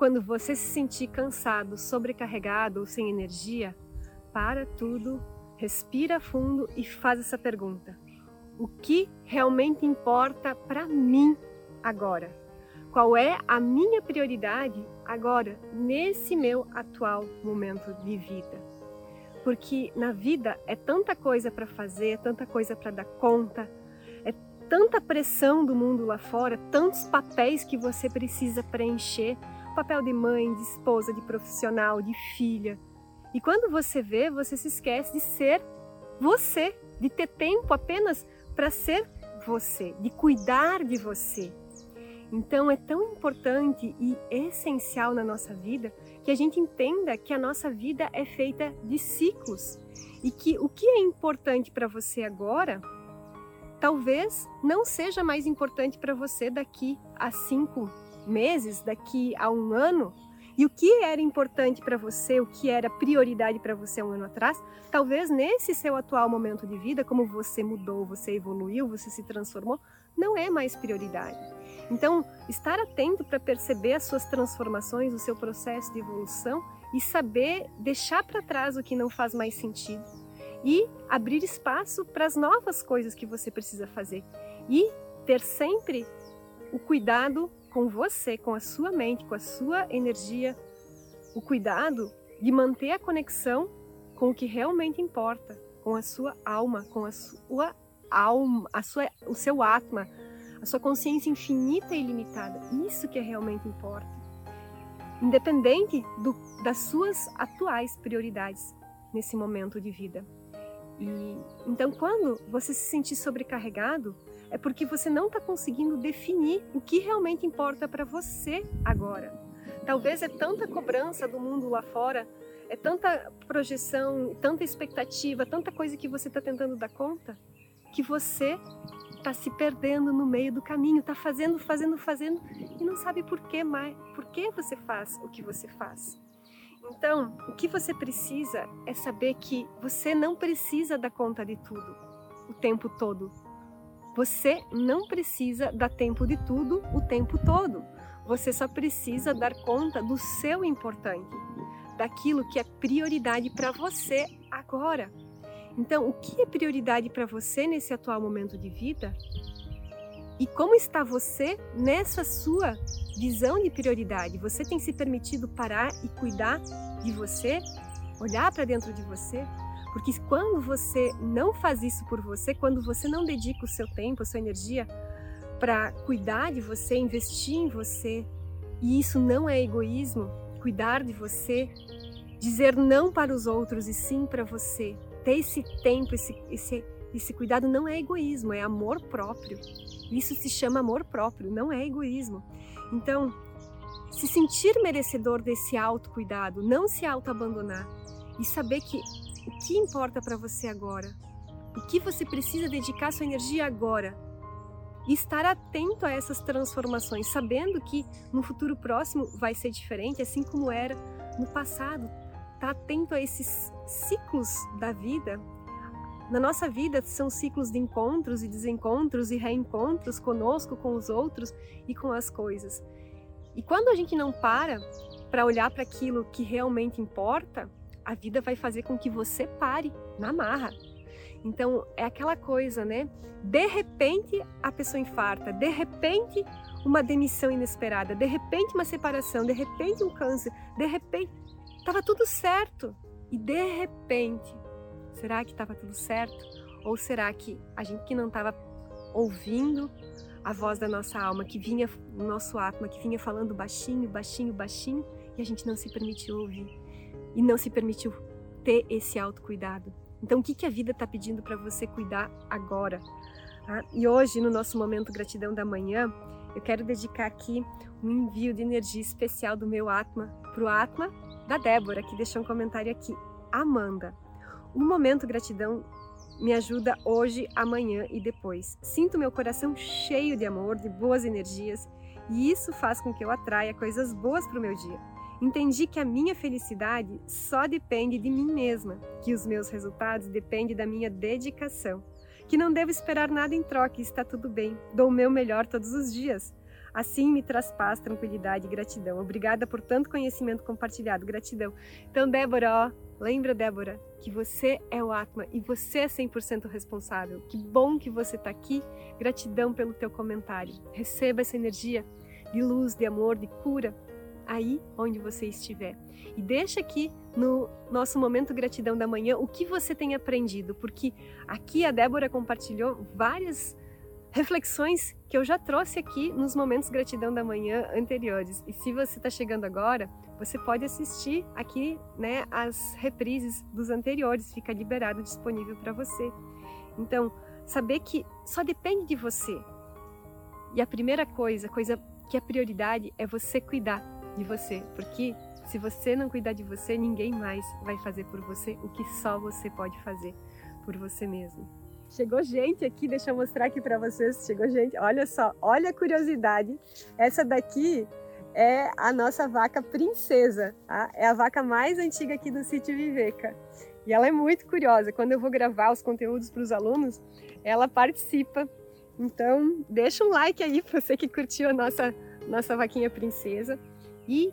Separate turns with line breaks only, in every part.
quando você se sentir cansado, sobrecarregado ou sem energia, para tudo, respira fundo e faz essa pergunta: o que realmente importa para mim agora? Qual é a minha prioridade agora, nesse meu atual momento de vida? Porque na vida é tanta coisa para fazer, tanta coisa para dar conta, é tanta pressão do mundo lá fora, tantos papéis que você precisa preencher papel de mãe, de esposa, de profissional, de filha. E quando você vê, você se esquece de ser você, de ter tempo apenas para ser você, de cuidar de você. Então é tão importante e essencial na nossa vida que a gente entenda que a nossa vida é feita de ciclos e que o que é importante para você agora talvez não seja mais importante para você daqui a cinco meses, daqui a um ano. E o que era importante para você, o que era prioridade para você um ano atrás, talvez nesse seu atual momento de vida, como você mudou, você evoluiu, você se transformou, não é mais prioridade. Então, estar atento para perceber as suas transformações, o seu processo de evolução e saber deixar para trás o que não faz mais sentido e abrir espaço para as novas coisas que você precisa fazer e ter sempre o cuidado com você, com a sua mente, com a sua energia, o cuidado de manter a conexão com o que realmente importa, com a sua alma, com a sua alma, a sua, o seu atma, a sua consciência infinita e ilimitada. Isso que é realmente importa. Independente do, das suas atuais prioridades nesse momento de vida. E então, quando você se sentir sobrecarregado, é porque você não está conseguindo definir o que realmente importa para você agora. Talvez é tanta cobrança do mundo lá fora, é tanta projeção, tanta expectativa, tanta coisa que você está tentando dar conta, que você está se perdendo no meio do caminho, está fazendo, fazendo, fazendo e não sabe por que mais, por que você faz o que você faz. Então, o que você precisa é saber que você não precisa dar conta de tudo o tempo todo. Você não precisa dar tempo de tudo o tempo todo. Você só precisa dar conta do seu importante, daquilo que é prioridade para você agora. Então, o que é prioridade para você nesse atual momento de vida? E como está você nessa sua visão de prioridade? Você tem se permitido parar e cuidar de você? Olhar para dentro de você? Porque quando você não faz isso por você, quando você não dedica o seu tempo, a sua energia para cuidar de você, investir em você, e isso não é egoísmo, cuidar de você, dizer não para os outros e sim para você, ter esse tempo, esse, esse, esse cuidado não é egoísmo, é amor próprio. Isso se chama amor próprio, não é egoísmo. Então, se sentir merecedor desse autocuidado, não se auto-abandonar e saber que o que importa para você agora, o que você precisa dedicar sua energia agora e estar atento a essas transformações, sabendo que no futuro próximo vai ser diferente, assim como era no passado. Tá atento a esses ciclos da vida. Na nossa vida são ciclos de encontros e desencontros e reencontros conosco, com os outros e com as coisas. E quando a gente não para para olhar para aquilo que realmente importa, a vida vai fazer com que você pare na marra. Então é aquela coisa, né? De repente a pessoa infarta, de repente uma demissão inesperada, de repente uma separação, de repente um câncer, de repente estava tudo certo e de repente será que estava tudo certo? Ou será que a gente que não estava ouvindo a voz da nossa alma, que vinha, nosso atma, que vinha falando baixinho, baixinho, baixinho, e a gente não se permitiu ouvir e não se permitiu ter esse autocuidado. Então, o que, que a vida está pedindo para você cuidar agora? Ah, e hoje, no nosso momento Gratidão da Manhã, eu quero dedicar aqui um envio de energia especial do meu Atma para o Atma da Débora, que deixou um comentário aqui. Amanda, o momento Gratidão me ajuda hoje, amanhã e depois. Sinto meu coração cheio de amor, de boas energias, e isso faz com que eu atraia coisas boas para o meu dia. Entendi que a minha felicidade só depende de mim mesma, que os meus resultados dependem da minha dedicação, que não devo esperar nada em troca e está tudo bem. Dou o meu melhor todos os dias. Assim me traz paz, tranquilidade e gratidão. Obrigada por tanto conhecimento compartilhado. Gratidão. Então, Débora, ó, lembra, Débora, que você é o Atma e você é 100% responsável. Que bom que você está aqui. Gratidão pelo teu comentário. Receba essa energia de luz, de amor, de cura aí onde você estiver. E deixa aqui no nosso momento gratidão da manhã o que você tem aprendido, porque aqui a Débora compartilhou várias reflexões que eu já trouxe aqui nos momentos gratidão da manhã anteriores. E se você está chegando agora, você pode assistir aqui, né, as reprises dos anteriores, fica liberado, disponível para você. Então, saber que só depende de você. E a primeira coisa, coisa que é prioridade é você cuidar de você, porque se você não cuidar de você, ninguém mais vai fazer por você o que só você pode fazer por você mesmo. Chegou gente aqui, deixa eu mostrar aqui para vocês. Chegou gente, olha só, olha a curiosidade. Essa daqui é a nossa vaca princesa, tá? É a vaca mais antiga aqui do sítio Viveca. E ela é muito curiosa. Quando eu vou gravar os conteúdos para os alunos, ela participa. Então, deixa um like aí para você que curtiu a nossa nossa vaquinha princesa e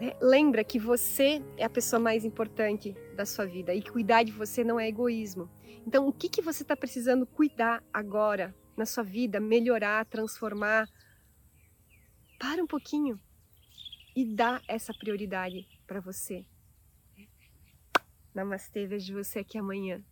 né, lembra que você é a pessoa mais importante da sua vida e cuidar de você não é egoísmo. Então, o que, que você está precisando cuidar agora na sua vida, melhorar, transformar? Para um pouquinho e dá essa prioridade para você. Namastê, vejo você aqui amanhã.